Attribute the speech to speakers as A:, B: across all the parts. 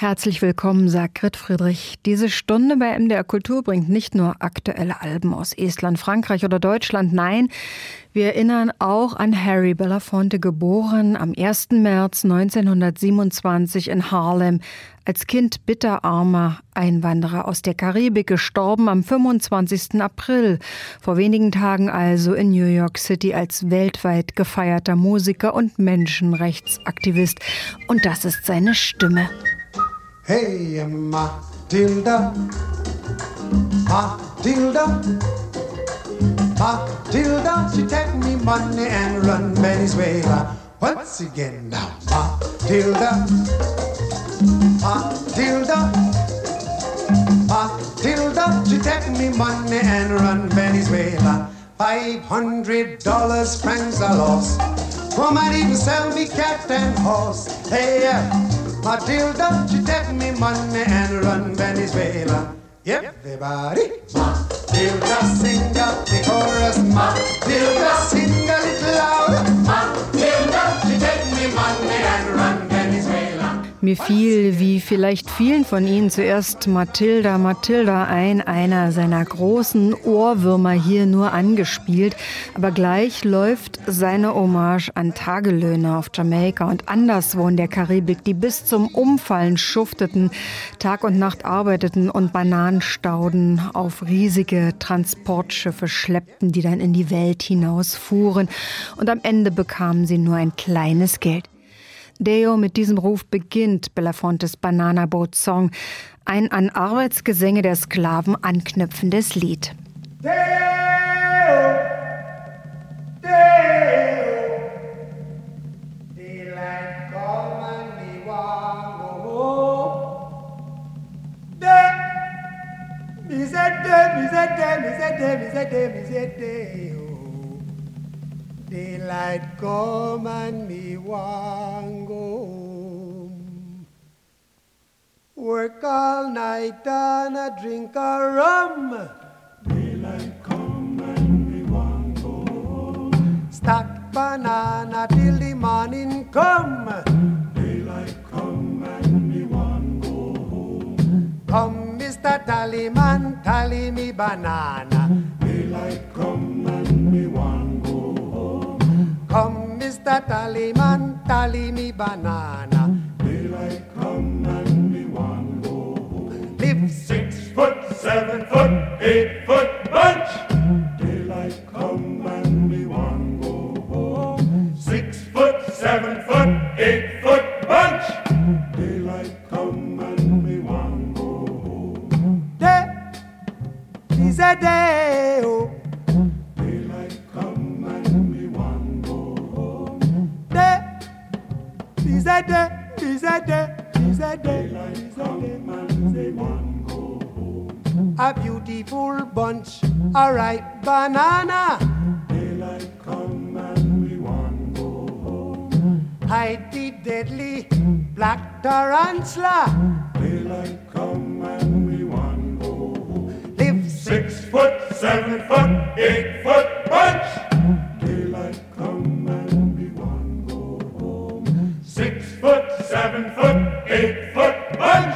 A: Herzlich willkommen, sagt Grit Friedrich. Diese Stunde bei MDR Kultur bringt nicht nur aktuelle Alben aus Estland, Frankreich oder Deutschland. Nein, wir erinnern auch an Harry Belafonte, geboren am 1. März 1927 in Harlem, als Kind bitterarmer Einwanderer aus der Karibik, gestorben am 25. April, vor wenigen Tagen also in New York City als weltweit gefeierter Musiker und Menschenrechtsaktivist. Und das ist seine Stimme.
B: Hey, Matilda, Matilda, Matilda, she take me money and run Venezuela. Once again now, Matilda, Matilda, Matilda, she take me money and run Venezuela. Five hundred dollars, francs I lost. Woman even sell me cat and horse. Hey, yeah. Matilda, she take me money and run Venezuela. Everybody. Matilda, sing up the chorus. Matilda, sing a little louder. Matilda, she take me money and run.
A: Mir fiel, wie vielleicht vielen von Ihnen, zuerst Matilda, Matilda ein, einer seiner großen Ohrwürmer hier nur angespielt. Aber gleich läuft seine Hommage an Tagelöhner auf Jamaika und anderswo in der Karibik, die bis zum Umfallen schufteten, Tag und Nacht arbeiteten und Bananenstauden auf riesige Transportschiffe schleppten, die dann in die Welt hinausfuhren. Und am Ende bekamen sie nur ein kleines Geld. Deo mit diesem Ruf beginnt Belafontes Banana Boat Song, ein an Arbeitsgesänge der Sklaven anknüpfendes Lied. Deo, Amen.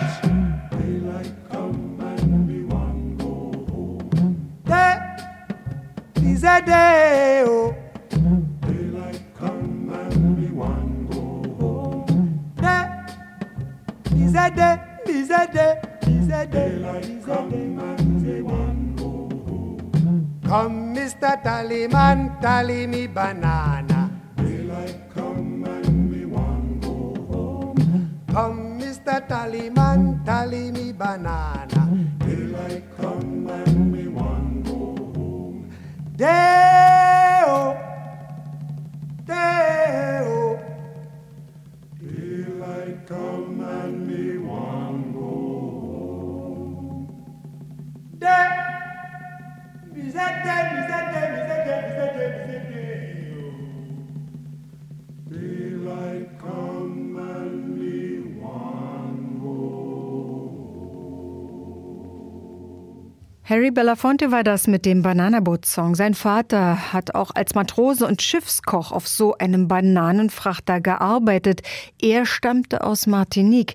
A: Harry Belafonte war das mit dem Bananaboot-Song. Sein Vater hat auch als Matrose und Schiffskoch auf so einem Bananenfrachter gearbeitet. Er stammte aus Martinique.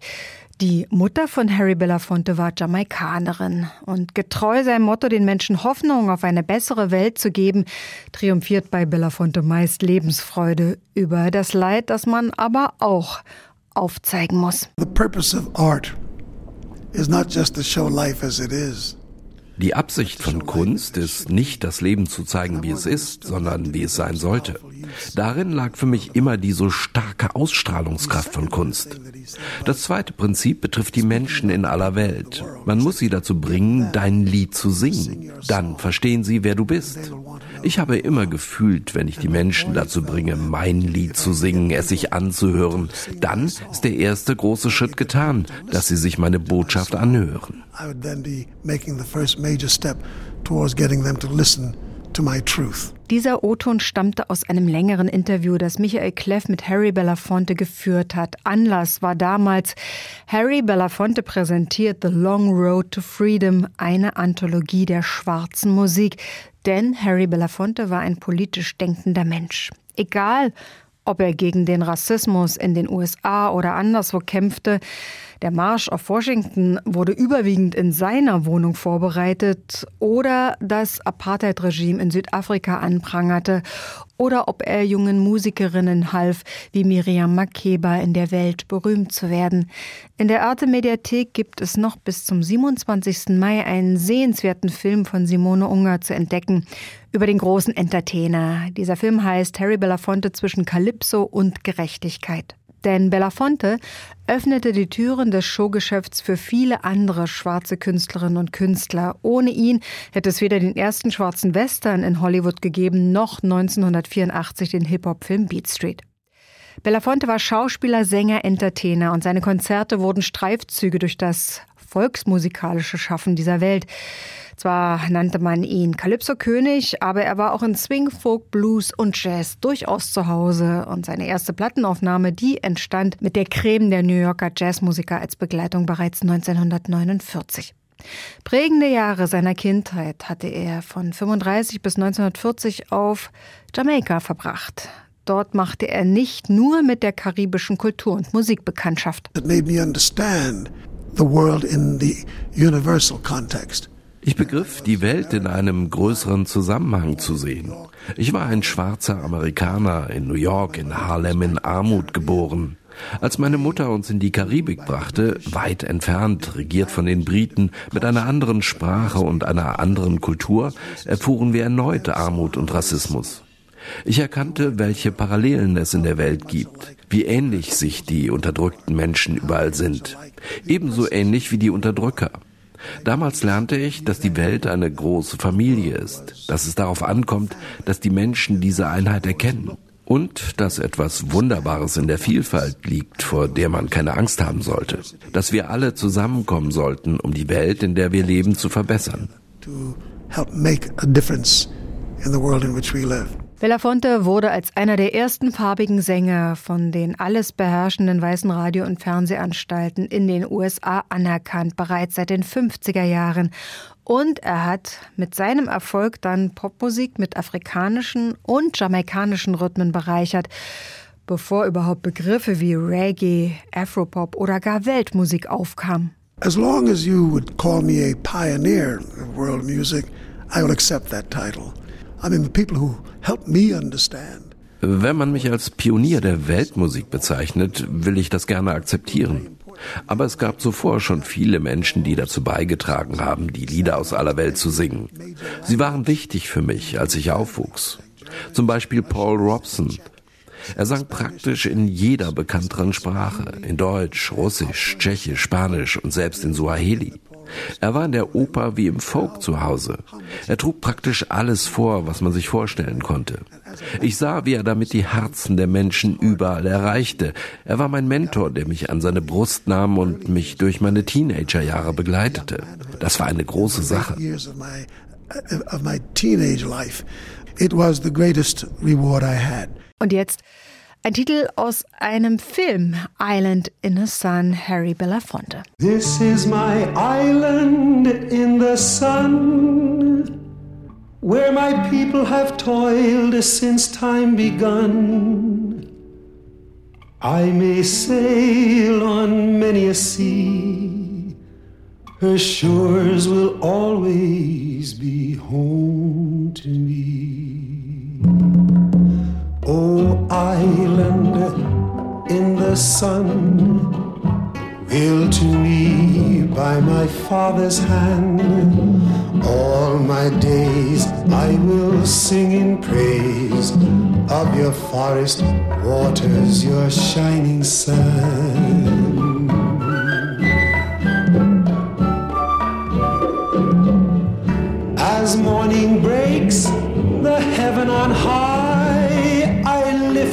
A: Die Mutter von Harry Belafonte war Jamaikanerin und getreu seinem Motto, den Menschen Hoffnung auf eine bessere Welt zu geben, triumphiert bei Belafonte meist Lebensfreude über das Leid, das man aber auch aufzeigen muss.
C: The purpose of art is not just to show life as it is.
D: Die Absicht von Kunst ist nicht, das Leben zu zeigen, wie es ist, sondern wie es sein sollte. Darin lag für mich immer die so starke Ausstrahlungskraft von Kunst. Das zweite Prinzip betrifft die Menschen in aller Welt. Man muss sie dazu bringen, dein Lied zu singen. Dann verstehen sie, wer du bist. Ich habe immer gefühlt, wenn ich die Menschen dazu bringe, mein Lied zu singen, es sich anzuhören, dann ist der erste große Schritt getan, dass sie sich meine Botschaft anhören. I would then be making the first major step towards getting them to listen
A: to my truth. Dieser O-Ton stammte aus einem längeren Interview, das Michael Kleff mit Harry Belafonte geführt hat. Anlass war damals, Harry Belafonte präsentiert The Long Road to Freedom, eine Anthologie der schwarzen Musik. Denn Harry Belafonte war ein politisch denkender Mensch. Egal, ob er gegen den Rassismus in den USA oder anderswo kämpfte, der Marsch auf Washington wurde überwiegend in seiner Wohnung vorbereitet oder das Apartheid-Regime in Südafrika anprangerte oder ob er jungen Musikerinnen half, wie Miriam Makeba in der Welt berühmt zu werden. In der Arte Mediathek gibt es noch bis zum 27. Mai einen sehenswerten Film von Simone Unger zu entdecken über den großen Entertainer. Dieser Film heißt Harry Belafonte zwischen Calypso und Gerechtigkeit. Denn Belafonte öffnete die Türen des Showgeschäfts für viele andere schwarze Künstlerinnen und Künstler. Ohne ihn hätte es weder den ersten schwarzen Western in Hollywood gegeben, noch 1984 den Hip-Hop-Film Beat Street. Belafonte war Schauspieler, Sänger, Entertainer und seine Konzerte wurden Streifzüge durch das volksmusikalische Schaffen dieser Welt. Zwar nannte man ihn Calypso-König, aber er war auch in Swing, Folk, Blues und Jazz durchaus zu Hause. Und seine erste Plattenaufnahme, die entstand mit der Creme der New Yorker Jazzmusiker als Begleitung bereits 1949. Prägende Jahre seiner Kindheit hatte er von 35 bis 1940 auf Jamaika verbracht. Dort machte er nicht nur mit der karibischen Kultur und Musik Bekanntschaft. It made me understand
D: the world in the universal context. Ich begriff, die Welt in einem größeren Zusammenhang zu sehen. Ich war ein schwarzer Amerikaner in New York, in Harlem in Armut geboren. Als meine Mutter uns in die Karibik brachte, weit entfernt, regiert von den Briten, mit einer anderen Sprache und einer anderen Kultur, erfuhren wir erneut Armut und Rassismus. Ich erkannte, welche Parallelen es in der Welt gibt, wie ähnlich sich die unterdrückten Menschen überall sind, ebenso ähnlich wie die Unterdrücker. Damals lernte ich, dass die Welt eine große Familie ist, dass es darauf ankommt, dass die Menschen diese Einheit erkennen und dass etwas Wunderbares in der Vielfalt liegt, vor der man keine Angst haben sollte, dass wir alle zusammenkommen sollten, um die Welt, in der wir leben, zu verbessern. To help make a difference in the world in which we live.
A: Belafonte wurde als einer der ersten farbigen Sänger von den alles beherrschenden weißen Radio- und Fernsehanstalten in den USA anerkannt, bereits seit den 50er Jahren. Und er hat mit seinem Erfolg dann Popmusik mit afrikanischen und jamaikanischen Rhythmen bereichert, bevor überhaupt Begriffe wie Reggae, Afropop oder gar Weltmusik aufkamen.
C: As long as you would call me a pioneer of world music, I will accept that title.
D: Wenn man mich als Pionier der Weltmusik bezeichnet, will ich das gerne akzeptieren. Aber es gab zuvor schon viele Menschen, die dazu beigetragen haben, die Lieder aus aller Welt zu singen. Sie waren wichtig für mich, als ich aufwuchs. Zum Beispiel Paul Robson. Er sang praktisch in jeder bekannteren Sprache, in Deutsch, Russisch, Tschechisch, Spanisch und selbst in Suaheli. Er war in der Oper wie im Folk zu Hause. Er trug praktisch alles vor, was man sich vorstellen konnte. Ich sah, wie er damit die Herzen der Menschen überall erreichte. Er war mein Mentor, der mich an seine Brust nahm und mich durch meine Teenagerjahre begleitete. Das war eine große Sache.
A: Und jetzt ein Titel aus einem Film, Island in the Sun, Harry Belafonte.
B: This is my island in the sun, where my people have toiled since time begun. I may sail on many a sea, her shores will always be home to me. Oh, island in the sun, will to me by my father's hand. All my days I will sing in praise of your forest waters, your shining sun. As morning breaks, the heaven on high,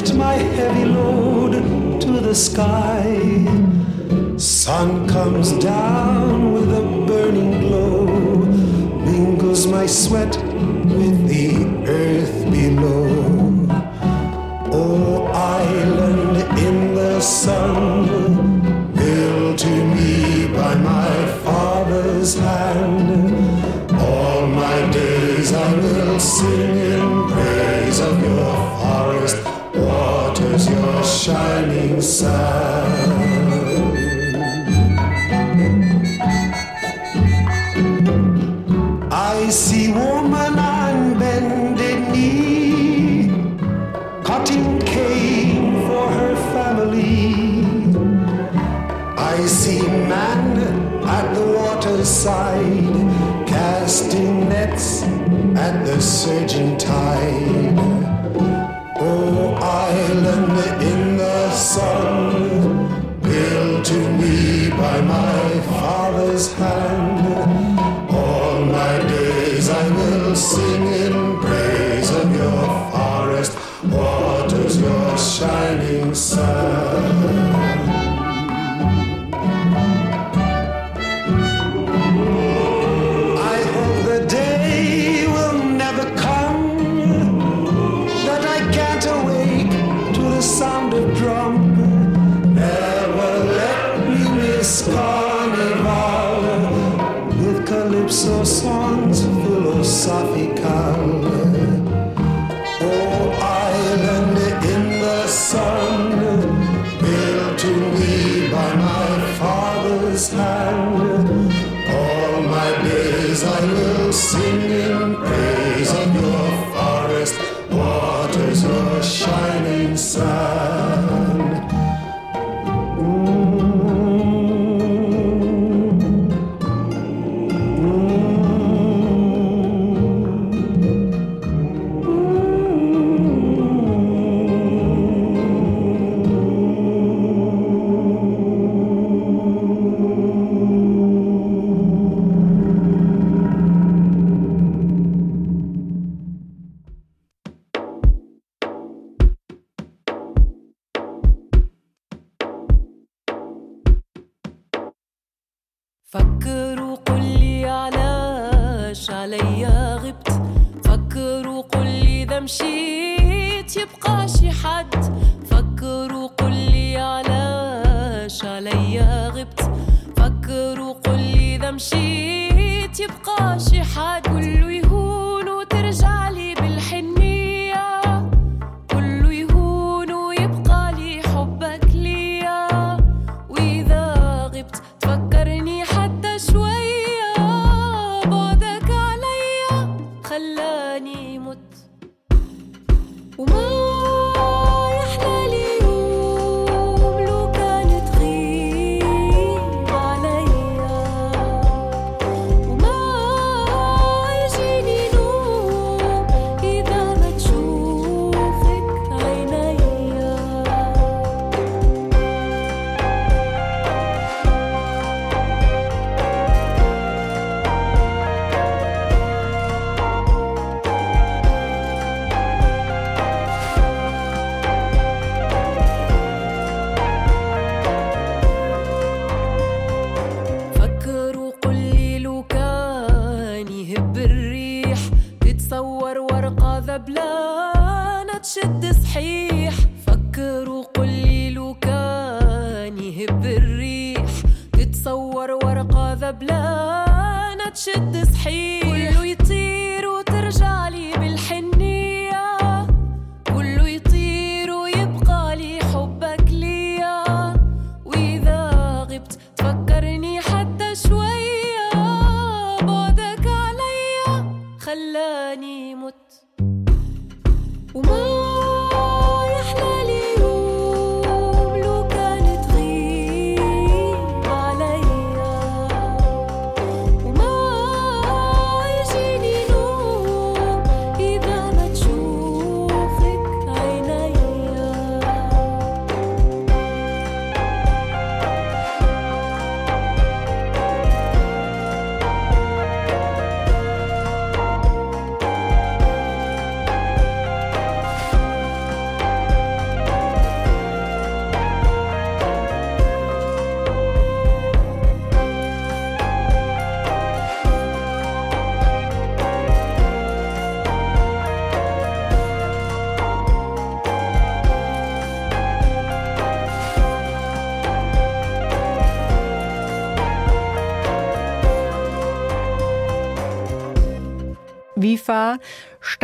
B: lift my heavy load to the sky. Sun comes down with a burning glow, mingles my sweat with the earth below. Oh, island in the sun, built to me by my father's hand. All my days I will sing in shining sun. I see woman on bended knee, cutting cane for her family. I see man at the waterside, casting nets at the surging tide.
E: فكر وقل لي علاش عليا غبت. فكر وقل لي إذا مشيت يبقى شي حد. فكر وقل لي علاش عليا غبت. فكر وقل لي إذا مشيت يبقى شي حد.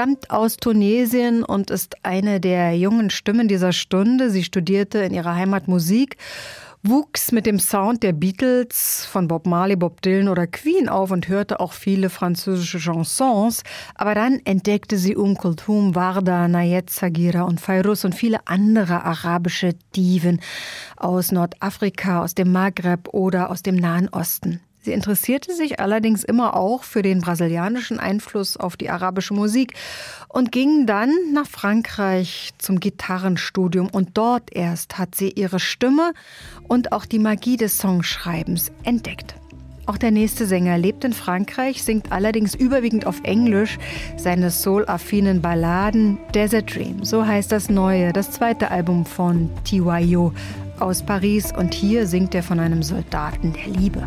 F: Stammt aus Tunesien und ist eine der jungen Stimmen dieser Stunde. Sie studierte in ihrer Heimat Musik wuchs mit dem Sound der Beatles von Bob Marley, Bob Dylan oder Queen auf und hörte auch viele französische Chansons. Aber dann entdeckte sie Um Kulthum, Warda, Nayet Sagira und Fairuz und viele andere arabische Diven aus Nordafrika, aus dem Maghreb oder aus dem Nahen Osten. Sie interessierte sich allerdings immer auch für den brasilianischen Einfluss auf die arabische Musik und ging dann nach Frankreich zum Gitarrenstudium und dort erst hat sie ihre Stimme und auch die Magie des Songschreibens entdeckt. Auch der nächste Sänger lebt in Frankreich, singt allerdings überwiegend auf Englisch seine soul-affinen Balladen Desert Dream. So heißt das neue, das zweite Album von TYO aus Paris und hier singt er von einem Soldaten der Liebe.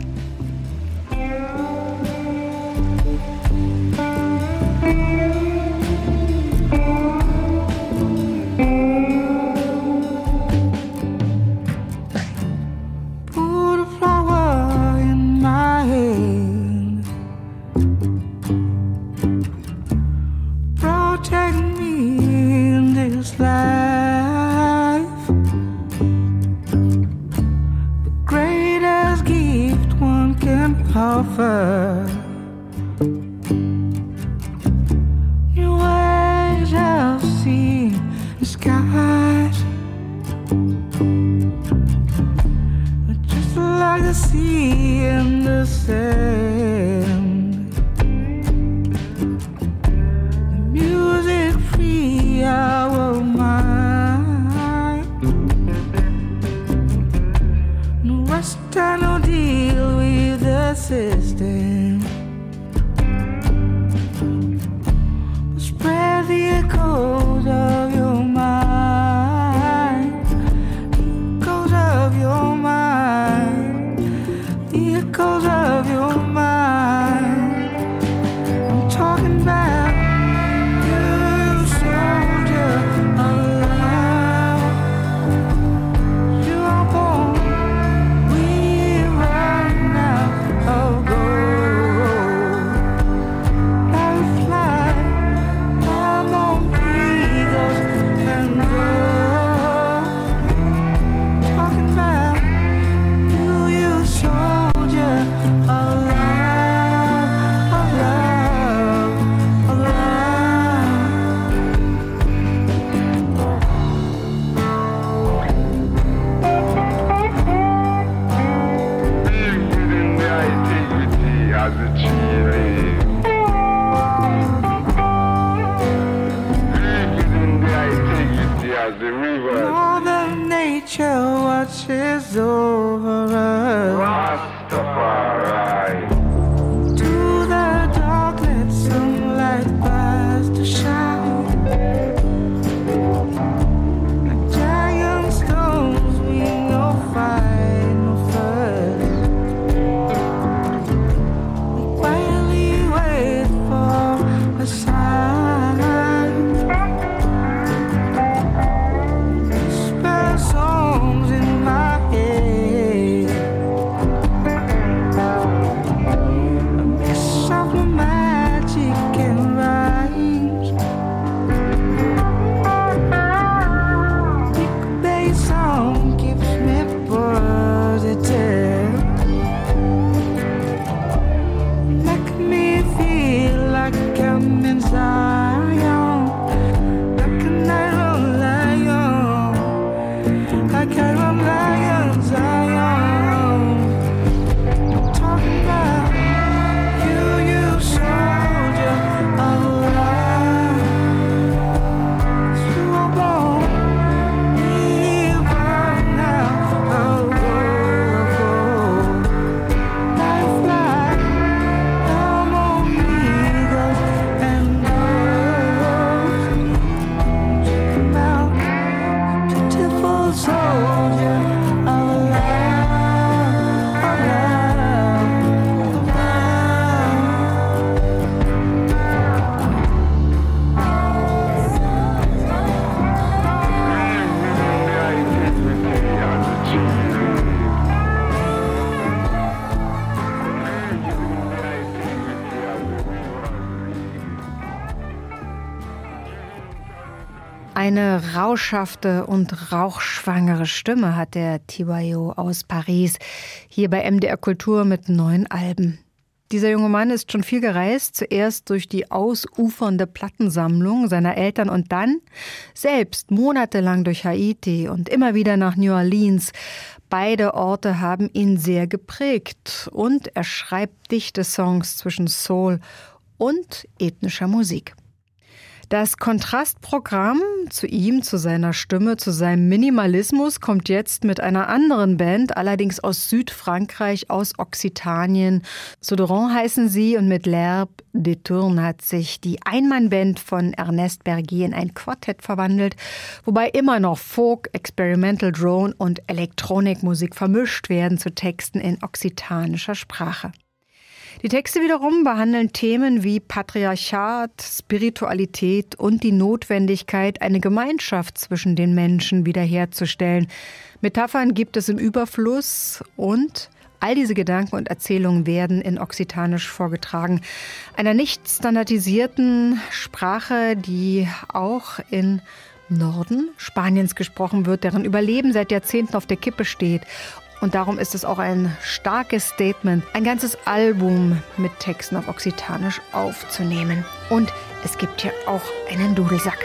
A: Eine rauschhafte und rauchschwangere Stimme hat der Tibayo aus Paris, hier bei MDR Kultur mit neun Alben. Dieser junge Mann ist schon viel gereist, zuerst durch die ausufernde Plattensammlung seiner Eltern und dann selbst monatelang durch Haiti und immer wieder nach New Orleans. Beide Orte haben ihn sehr geprägt und er schreibt dichte Songs zwischen Soul und ethnischer Musik. Das Kontrastprogramm zu ihm, zu seiner Stimme, zu seinem Minimalismus kommt jetzt mit einer anderen Band, allerdings aus Südfrankreich, aus Occitanien. Souderon heißen sie und mit L'Herbe de Tourne hat sich die Einmannband von Ernest Bergier in ein Quartett verwandelt, wobei immer noch Folk, Experimental Drone und Elektronikmusik vermischt werden zu Texten in okzitanischer Sprache. Die Texte wiederum behandeln Themen wie Patriarchat, Spiritualität und die Notwendigkeit, eine Gemeinschaft zwischen den Menschen wiederherzustellen. Metaphern gibt es im Überfluss und All diese Gedanken und Erzählungen werden in Okzitanisch vorgetragen, einer nicht standardisierten Sprache, die auch in Norden Spaniens gesprochen wird, deren Überleben seit Jahrzehnten auf der Kippe steht und darum ist es auch ein starkes Statement, ein ganzes Album mit Texten auf Okzitanisch aufzunehmen. Und es gibt hier auch einen Dudelsack.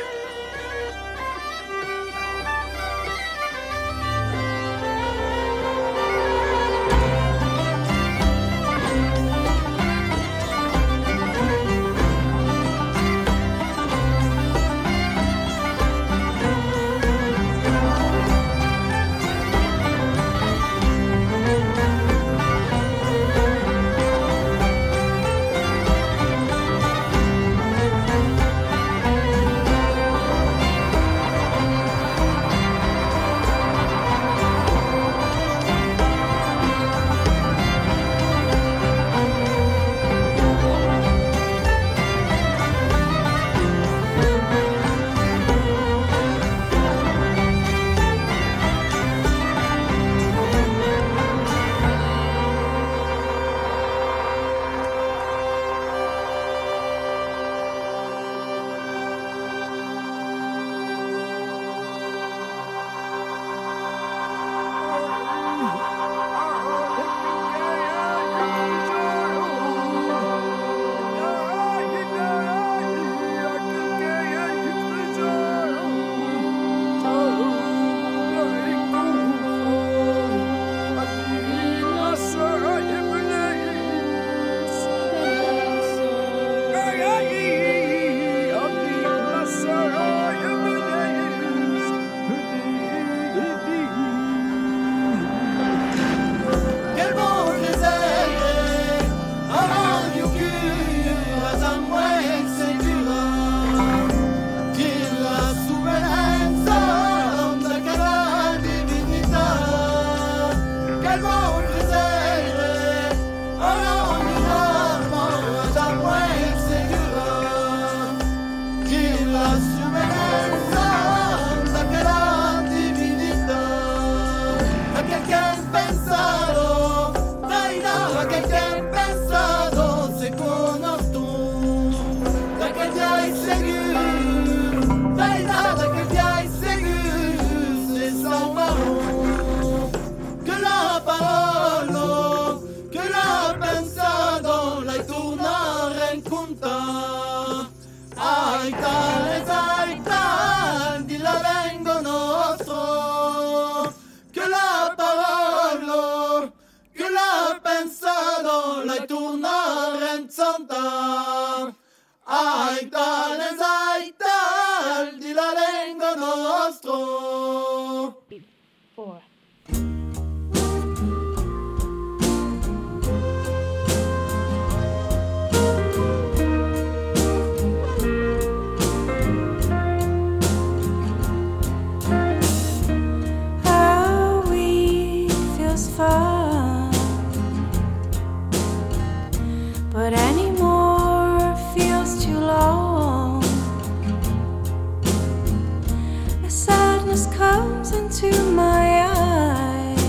A: into my eyes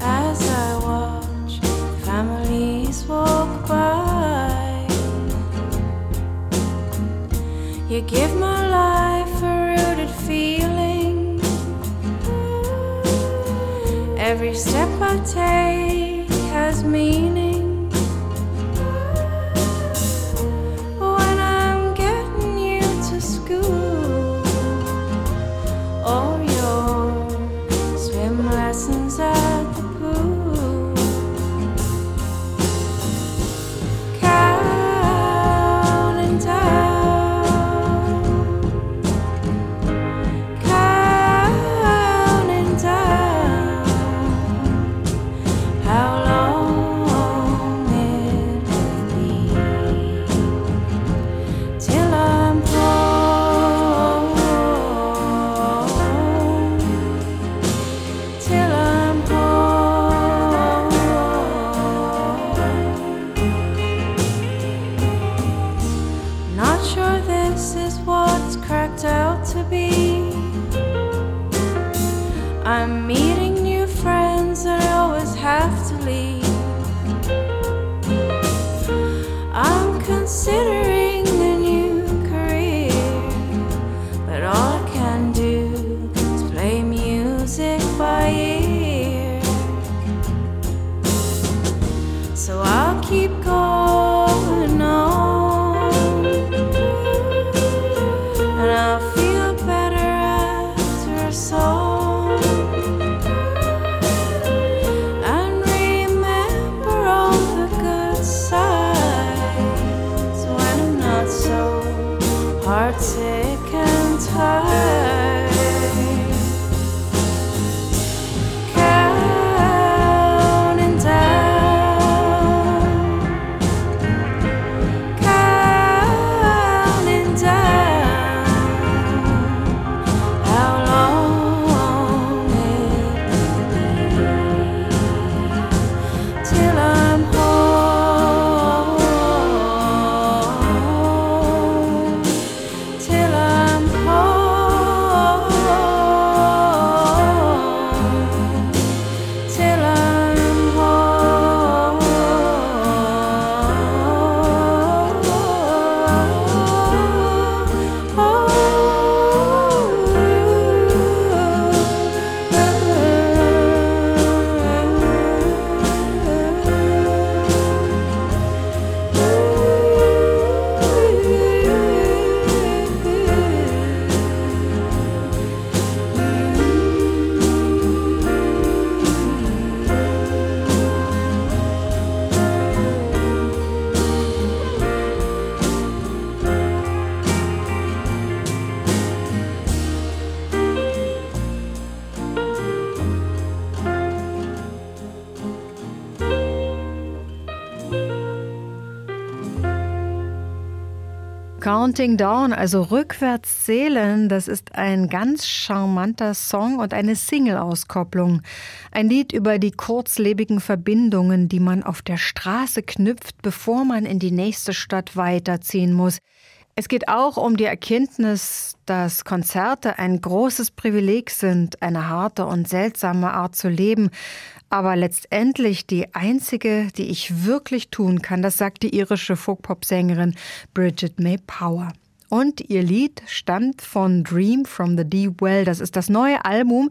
A: as I watch families walk by.
G: You give my life a rooted feeling. Every step I take has meaning.
A: Counting Down, also rückwärts zählen, das ist ein ganz charmanter Song und eine Single-Auskopplung. Ein Lied über die kurzlebigen Verbindungen, die man auf der Straße knüpft, bevor man in die nächste Stadt weiterziehen muss. Es geht auch um die Erkenntnis, dass Konzerte ein großes Privileg sind, eine harte und seltsame Art zu leben, aber letztendlich die einzige, die ich wirklich tun kann, das sagt die irische Folk-Pop-Sängerin Bridget May Power. Und ihr Lied stammt von Dream from the Deep Well. Das ist das neue Album,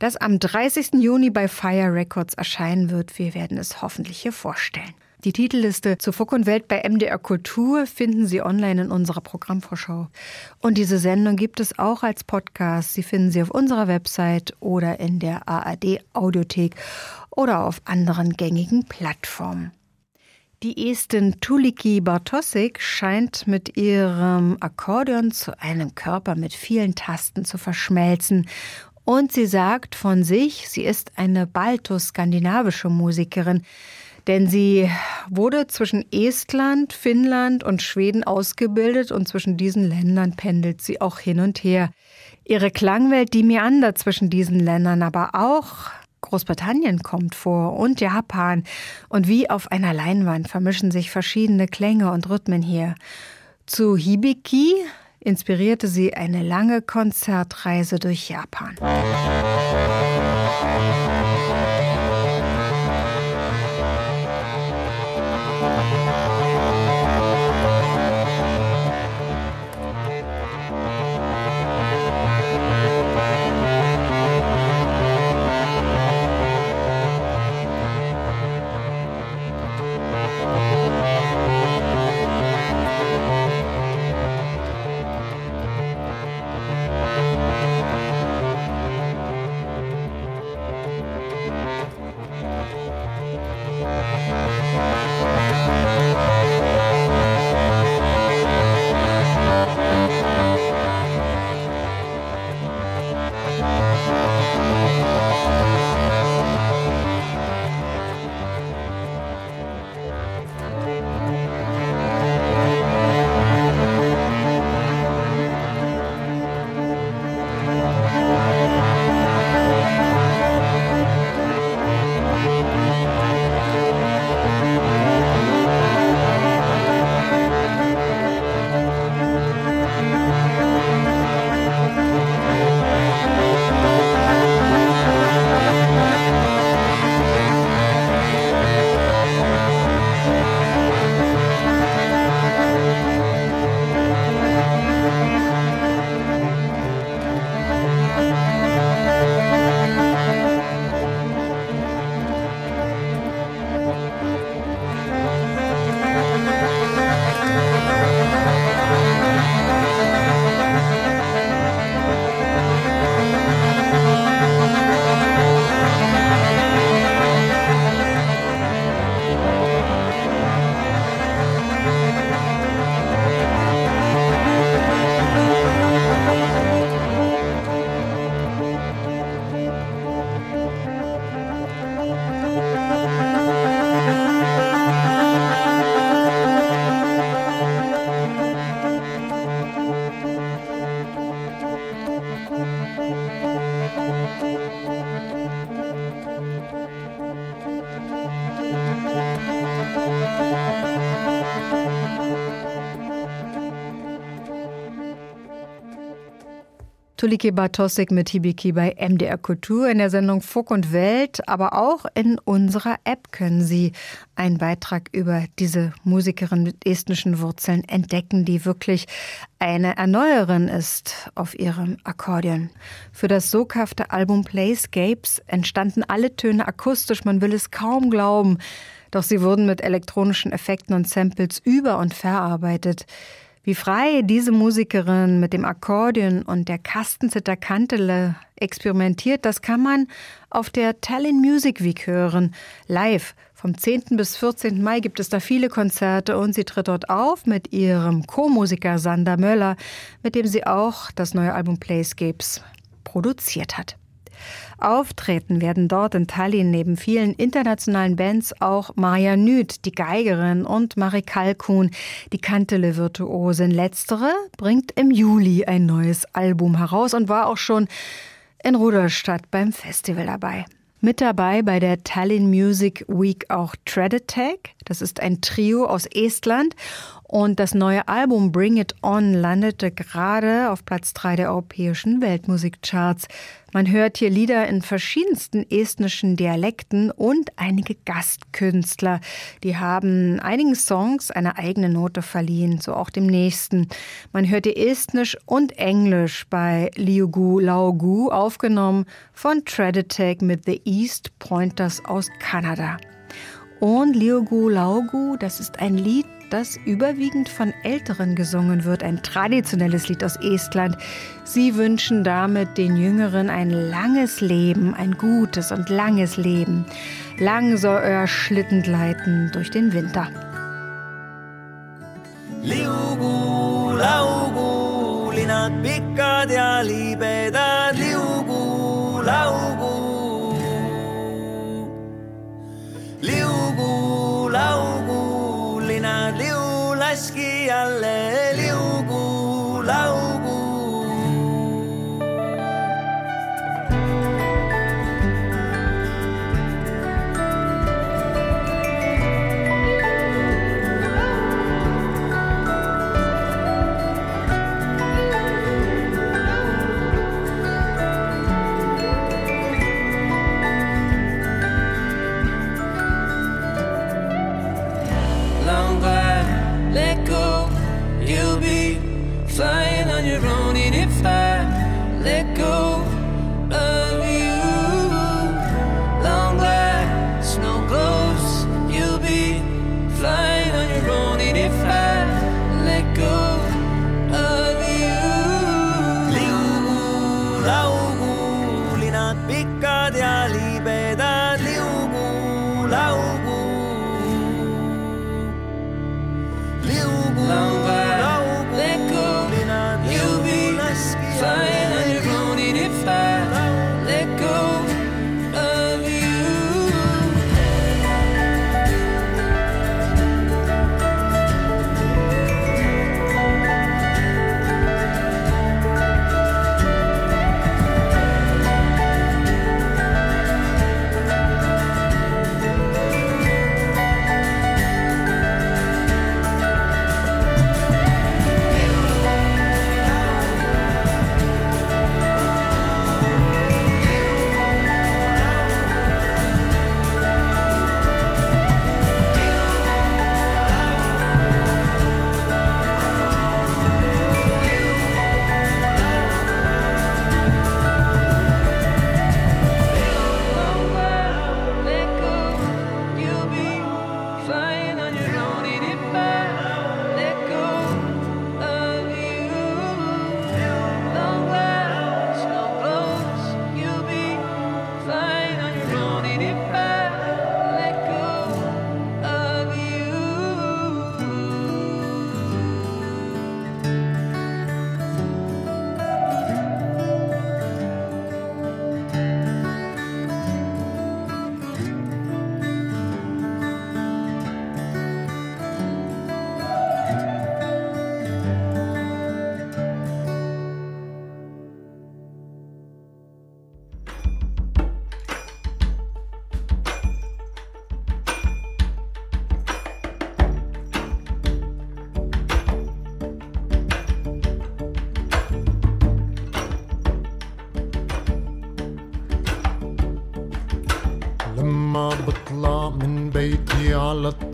A: das am 30. Juni bei Fire Records erscheinen wird. Wir werden es hoffentlich hier vorstellen. Die Titelliste zu Fuck und Welt bei MDR Kultur finden Sie online in unserer Programmvorschau. Und diese Sendung gibt es auch als Podcast. Sie finden sie auf unserer Website oder in der ARD Audiothek oder auf anderen gängigen Plattformen. Die Estin Tuliki Bartosik scheint mit ihrem Akkordeon zu einem Körper mit vielen Tasten zu verschmelzen. Und sie sagt von sich, sie ist eine balto-skandinavische Musikerin. Denn sie wurde zwischen Estland, Finnland und Schweden ausgebildet und zwischen diesen Ländern pendelt sie auch hin und her. Ihre Klangwelt, die meandert zwischen diesen Ländern, aber auch Großbritannien kommt vor und Japan. Und wie auf einer Leinwand vermischen sich verschiedene Klänge und Rhythmen hier. Zu Hibiki inspirierte sie eine lange Konzertreise durch Japan. Tuliki Bartosik mit Hibiki bei MDR Kultur in der Sendung Fuck und Welt, aber auch in unserer App können Sie einen Beitrag über diese Musikerin mit estnischen Wurzeln entdecken, die wirklich eine Erneuerin ist auf ihrem Akkordeon. Für das soghafte Album Playscapes entstanden alle Töne akustisch, man will es kaum glauben, doch sie wurden mit elektronischen Effekten und Samples über- und verarbeitet. Wie frei diese Musikerin mit dem Akkordeon und der Kastenzither Kantele experimentiert, das kann man auf der Tallinn Music Week hören. Live. Vom 10. bis 14. Mai gibt es da viele Konzerte und sie tritt dort auf mit ihrem Co-Musiker Sander Möller, mit dem sie auch das neue Album Playscapes produziert hat. Auftreten werden dort in Tallinn neben vielen internationalen Bands auch Maja Nüth, die Geigerin, und Marie Kalkun, die Kantele-Virtuosin. Letztere bringt im Juli ein neues Album heraus und war auch schon in Rudolstadt beim Festival dabei. Mit dabei bei der Tallinn Music Week auch Tread Attack. Das ist ein Trio aus Estland und das neue Album Bring It On landete gerade auf Platz 3 der europäischen Weltmusikcharts. Man hört hier Lieder in verschiedensten estnischen Dialekten und einige Gastkünstler. Die haben einigen Songs eine eigene Note verliehen, so auch dem nächsten. Man hört die Estnisch und Englisch bei Liugu Laugu aufgenommen von Treadetech mit The East Pointers aus Kanada. Und Liugu Laugu, das ist ein Lied, das überwiegend von Älteren gesungen wird, ein traditionelles Lied aus Estland. Sie wünschen damit den Jüngeren ein langes Leben, ein gutes und langes Leben. Lang soll euer Schlitten gleiten durch den Winter.
H: liugu laugu, linad pikad ja libedad, liugu laugu. Linad liulaski jälle liugu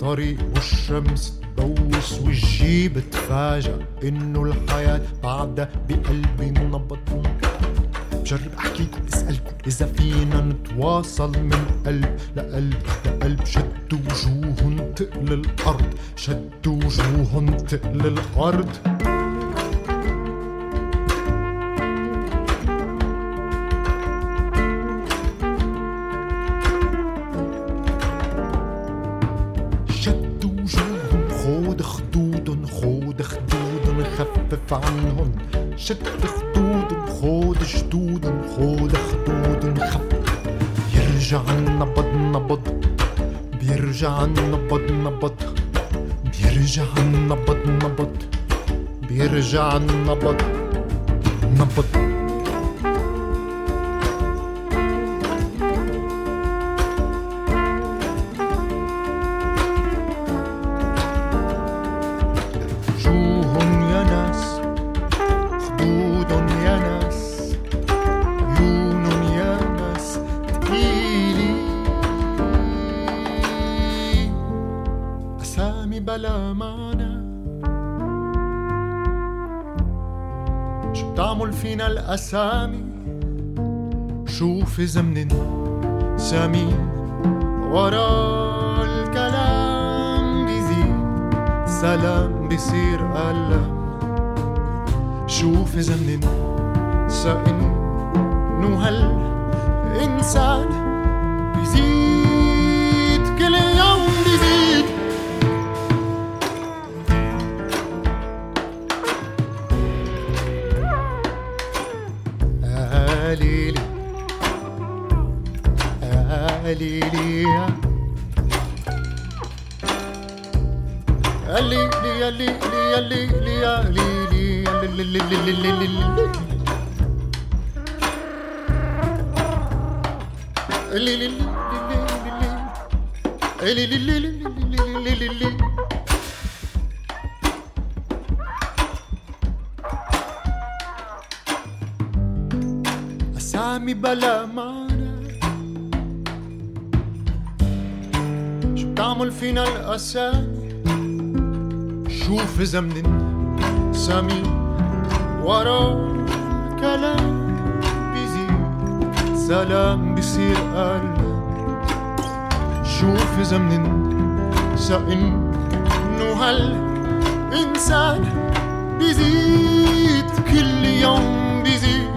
I: الطريق والشمس تبوس وجي بتفاجأ إنه الحياة بعدها بقلبي نبض بجرب احكيكم أسألكم إذا فينا نتواصل من قلب لقلب لقلب شدوا وجوهن تقل الأرض شدوا وجوهن تقل الأرض. في زمن سمين ورا الكلام بيزيد. سلام بيصير ألم. شوف زمن إنه هالإنسان بيزيد كل يوم بيزيد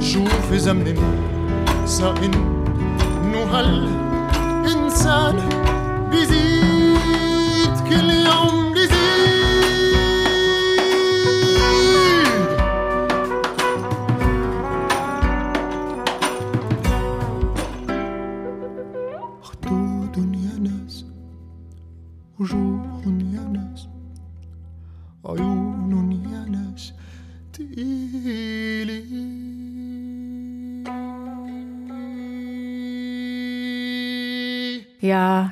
I: شوف إذا من إنه هالإنسان بيزيد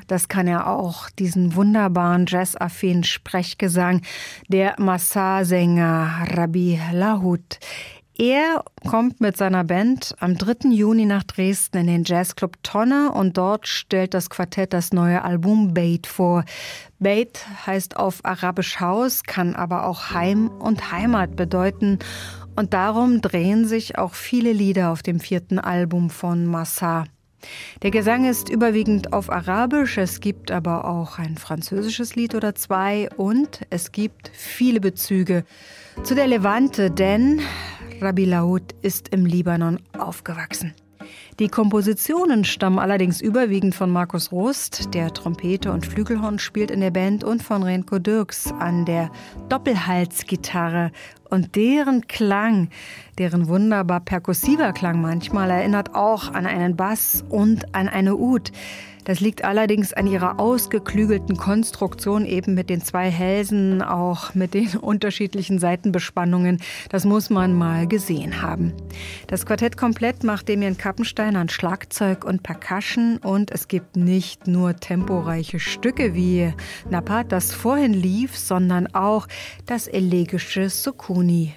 A: das kann er auch, diesen wunderbaren jazzaffinen Sprechgesang der Massar-Sänger Rabbi Lahut. Er kommt mit seiner Band am 3. Juni nach Dresden in den Jazzclub Tonne und dort stellt das Quartett das neue Album Beit vor. Beit heißt auf Arabisch Haus, kann aber auch Heim und Heimat bedeuten. Und darum drehen sich auch viele Lieder auf dem vierten Album von Massar. Der Gesang ist überwiegend auf Arabisch, es gibt aber auch ein französisches Lied oder zwei und es gibt viele Bezüge zu der Levante, denn Rabbi Laoud ist im Libanon aufgewachsen. Die Kompositionen stammen allerdings überwiegend von Markus Rust, der Trompete und Flügelhorn spielt in der Band, und von Renko Dirks an der Doppelhalsgitarre. Und deren Klang, deren wunderbar perkussiver Klang manchmal, erinnert auch an einen Bass und an eine Ud. Das liegt allerdings an ihrer ausgeklügelten Konstruktion eben mit den zwei Hälsen, auch mit den unterschiedlichen Seitenbespannungen. Das muss man mal gesehen haben. Das Quartett komplett macht Demian Kappenstein an Schlagzeug und Percussion und es gibt nicht nur temporeiche Stücke wie Napat, das vorhin lief, sondern auch das elegische Sukuni.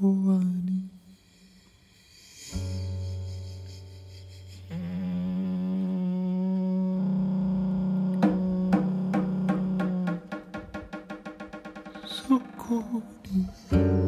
A: そこに。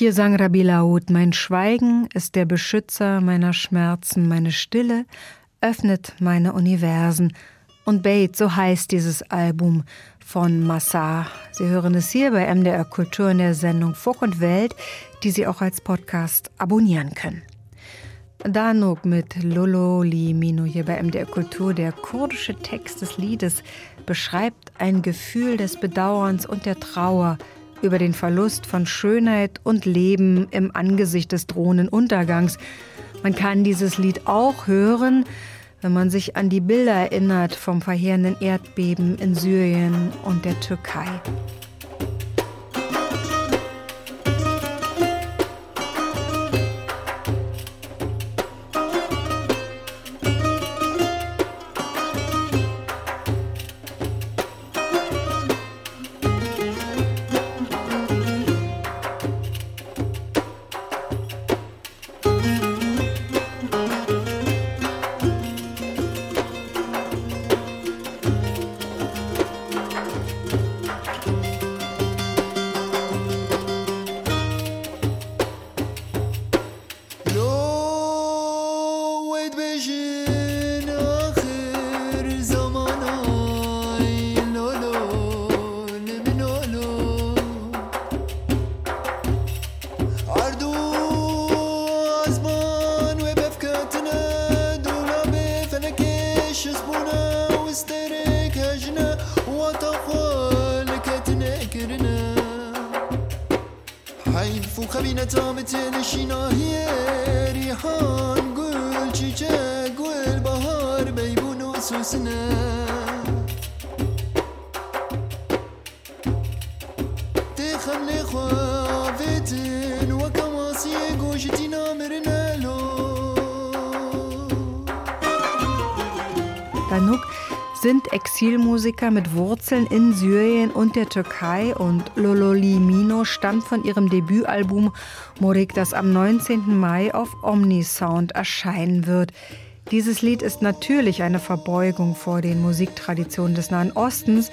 A: Hier sang Rabbi Laut, mein Schweigen ist der Beschützer meiner Schmerzen, meine Stille öffnet meine Universen. Und Bait, so heißt dieses Album von Massa. Sie hören es hier bei MDR Kultur in der Sendung Folk und Welt, die Sie auch als Podcast abonnieren können. Danuk mit Lolo Limino hier bei MDR Kultur. Der kurdische Text des Liedes beschreibt ein Gefühl des Bedauerns und der Trauer über den Verlust von Schönheit und Leben im Angesicht des drohenden Untergangs. Man kann dieses Lied auch hören, wenn man sich an die Bilder erinnert vom verheerenden Erdbeben in Syrien und der Türkei. Exilmusiker mit Wurzeln in Syrien und der Türkei und Lololi Mino stammt von ihrem Debütalbum Morik, das am 19. Mai auf Omnisound erscheinen wird. Dieses Lied ist natürlich eine Verbeugung vor den Musiktraditionen des Nahen Ostens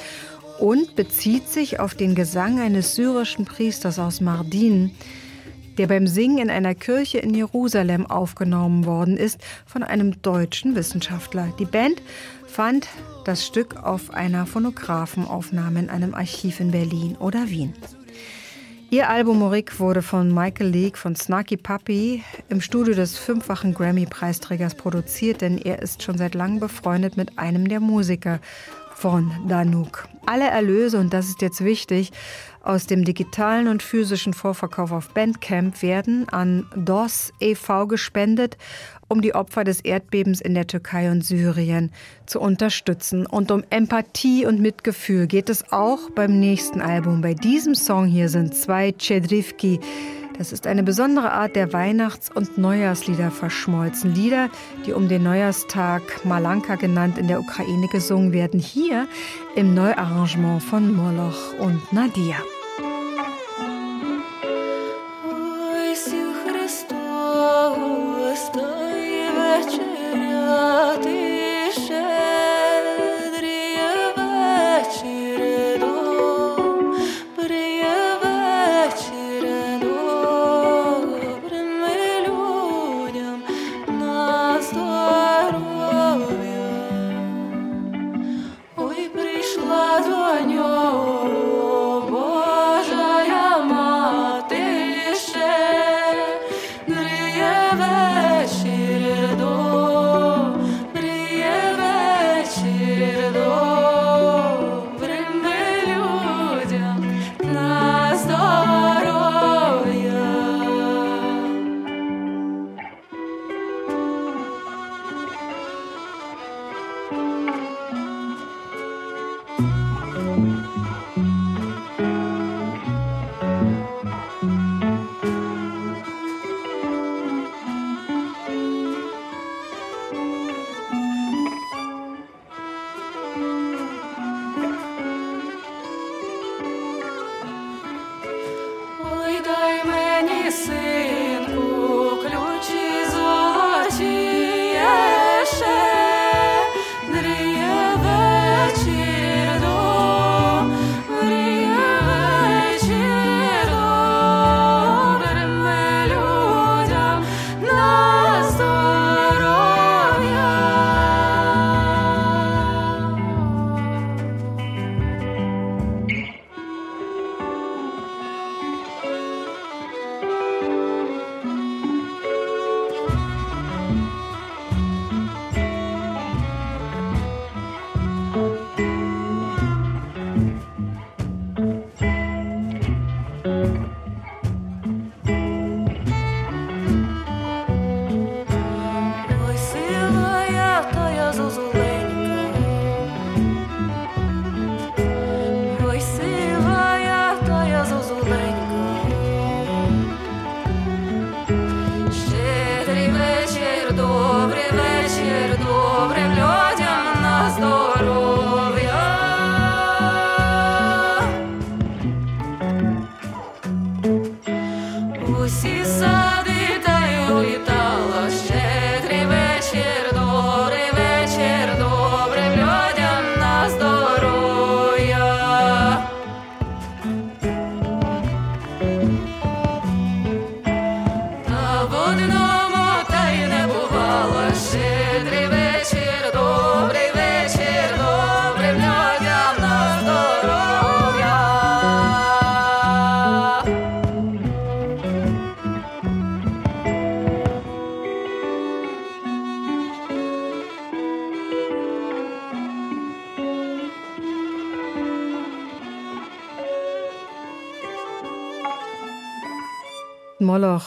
A: und bezieht sich auf den Gesang eines syrischen Priesters aus Mardin, der beim Singen in einer Kirche in Jerusalem aufgenommen worden ist von einem deutschen Wissenschaftler. Die Band fand das Stück auf einer Phonographenaufnahme in einem Archiv in Berlin oder Wien. Ihr Album Morik wurde von Michael Leake von Snarky Puppy im Studio des fünffachen Grammy-Preisträgers produziert, denn er ist schon seit langem befreundet mit einem der Musiker von Danuk. Alle Erlöse, und das ist jetzt wichtig, aus dem digitalen und physischen Vorverkauf auf Bandcamp werden an DOS e.V. gespendet um die Opfer des Erdbebens in der Türkei und Syrien zu unterstützen. Und um Empathie und Mitgefühl geht es auch beim nächsten Album. Bei diesem Song hier sind zwei Chedrivki. Das ist eine besondere Art der Weihnachts- und Neujahrslieder verschmolzen. Lieder, die um den Neujahrstag Malanka genannt in der Ukraine gesungen werden. Hier im Neuarrangement von Moloch und Nadia.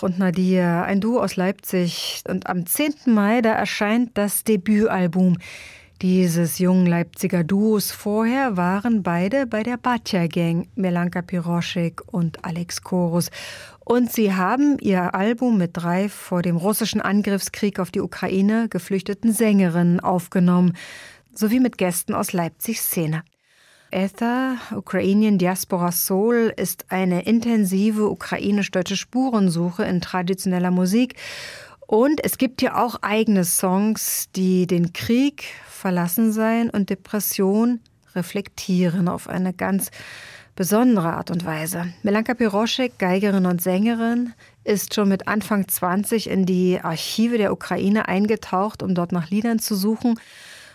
A: Und Nadir, ein Duo aus Leipzig. Und am 10. Mai, da erscheint das Debütalbum dieses jungen Leipziger Duos. Vorher waren beide bei der Batja Gang, Melanka Piroschek und Alex Korus. Und sie haben ihr Album mit drei vor dem russischen Angriffskrieg auf die Ukraine geflüchteten Sängerinnen aufgenommen, sowie mit Gästen aus Leipzigs Szene. Ether, Ukrainian Diaspora Soul, ist eine intensive ukrainisch-deutsche Spurensuche in traditioneller Musik. Und es gibt hier auch eigene Songs, die den Krieg, Verlassensein und Depression reflektieren auf eine ganz besondere Art und Weise. Melanka Piroschek, Geigerin und Sängerin, ist schon mit Anfang 20 in die Archive der Ukraine eingetaucht, um dort nach Liedern zu suchen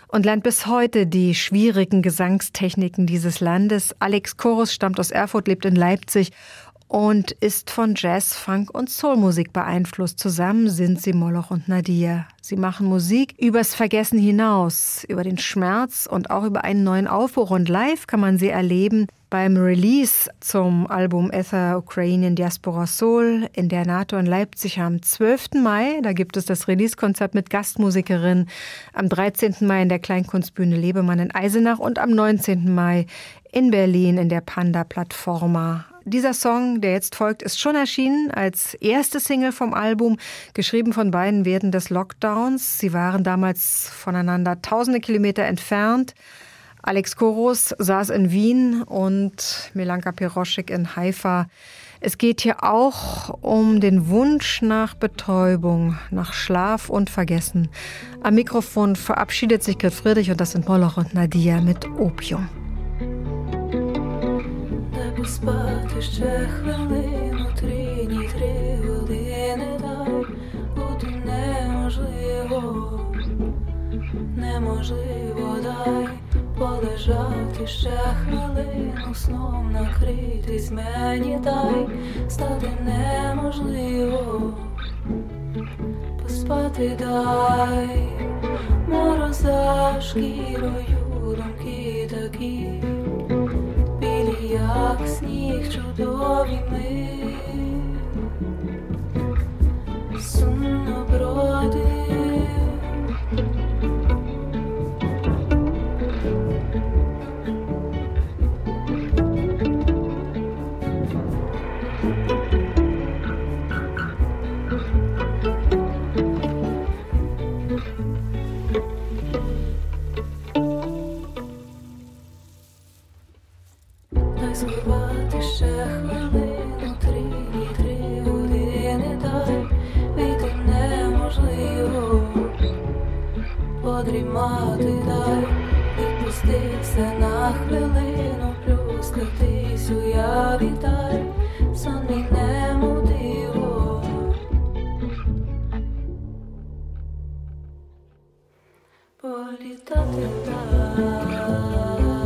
A: und lernt bis heute die schwierigen Gesangstechniken dieses Landes. Alex Chorus stammt aus Erfurt, lebt in Leipzig und ist von Jazz, Funk und Soulmusik beeinflusst. Zusammen sind sie Moloch und Nadir. Sie machen Musik übers Vergessen hinaus, über den Schmerz und auch über einen neuen Aufbruch. Und live kann man sie erleben beim Release zum Album Ether Ukrainian Diaspora Soul in der NATO in Leipzig am 12. Mai. Da gibt es das Release-Konzert mit Gastmusikerin. Am 13. Mai in der Kleinkunstbühne Lebemann in Eisenach und am 19. Mai in Berlin in der Panda Plattforma dieser Song, der jetzt folgt, ist schon erschienen als erste Single vom Album, geschrieben von beiden während des Lockdowns. Sie waren damals voneinander tausende Kilometer entfernt. Alex Koros saß in Wien und Melanka Piroschik in Haifa. Es geht hier auch um den Wunsch nach Betäubung, nach Schlaf und Vergessen. Am Mikrofon verabschiedet sich Grit Friedrich und das sind Moloch und Nadia mit Opium.
E: спати ще хвилину, три ні три години дай, бути неможливо, неможливо дай Полежати ще хвилину, сном накритись мені дай, стати неможливо, поспати дай, мороз за шкірою думки такі. Як сніг чудові ми, сумно згубати ще хвилину, три, три години дай вийти неможливо, подрімати дай, відпустився на хвилину, плюскатись уяві дай, сонний немов диво. Політати дай.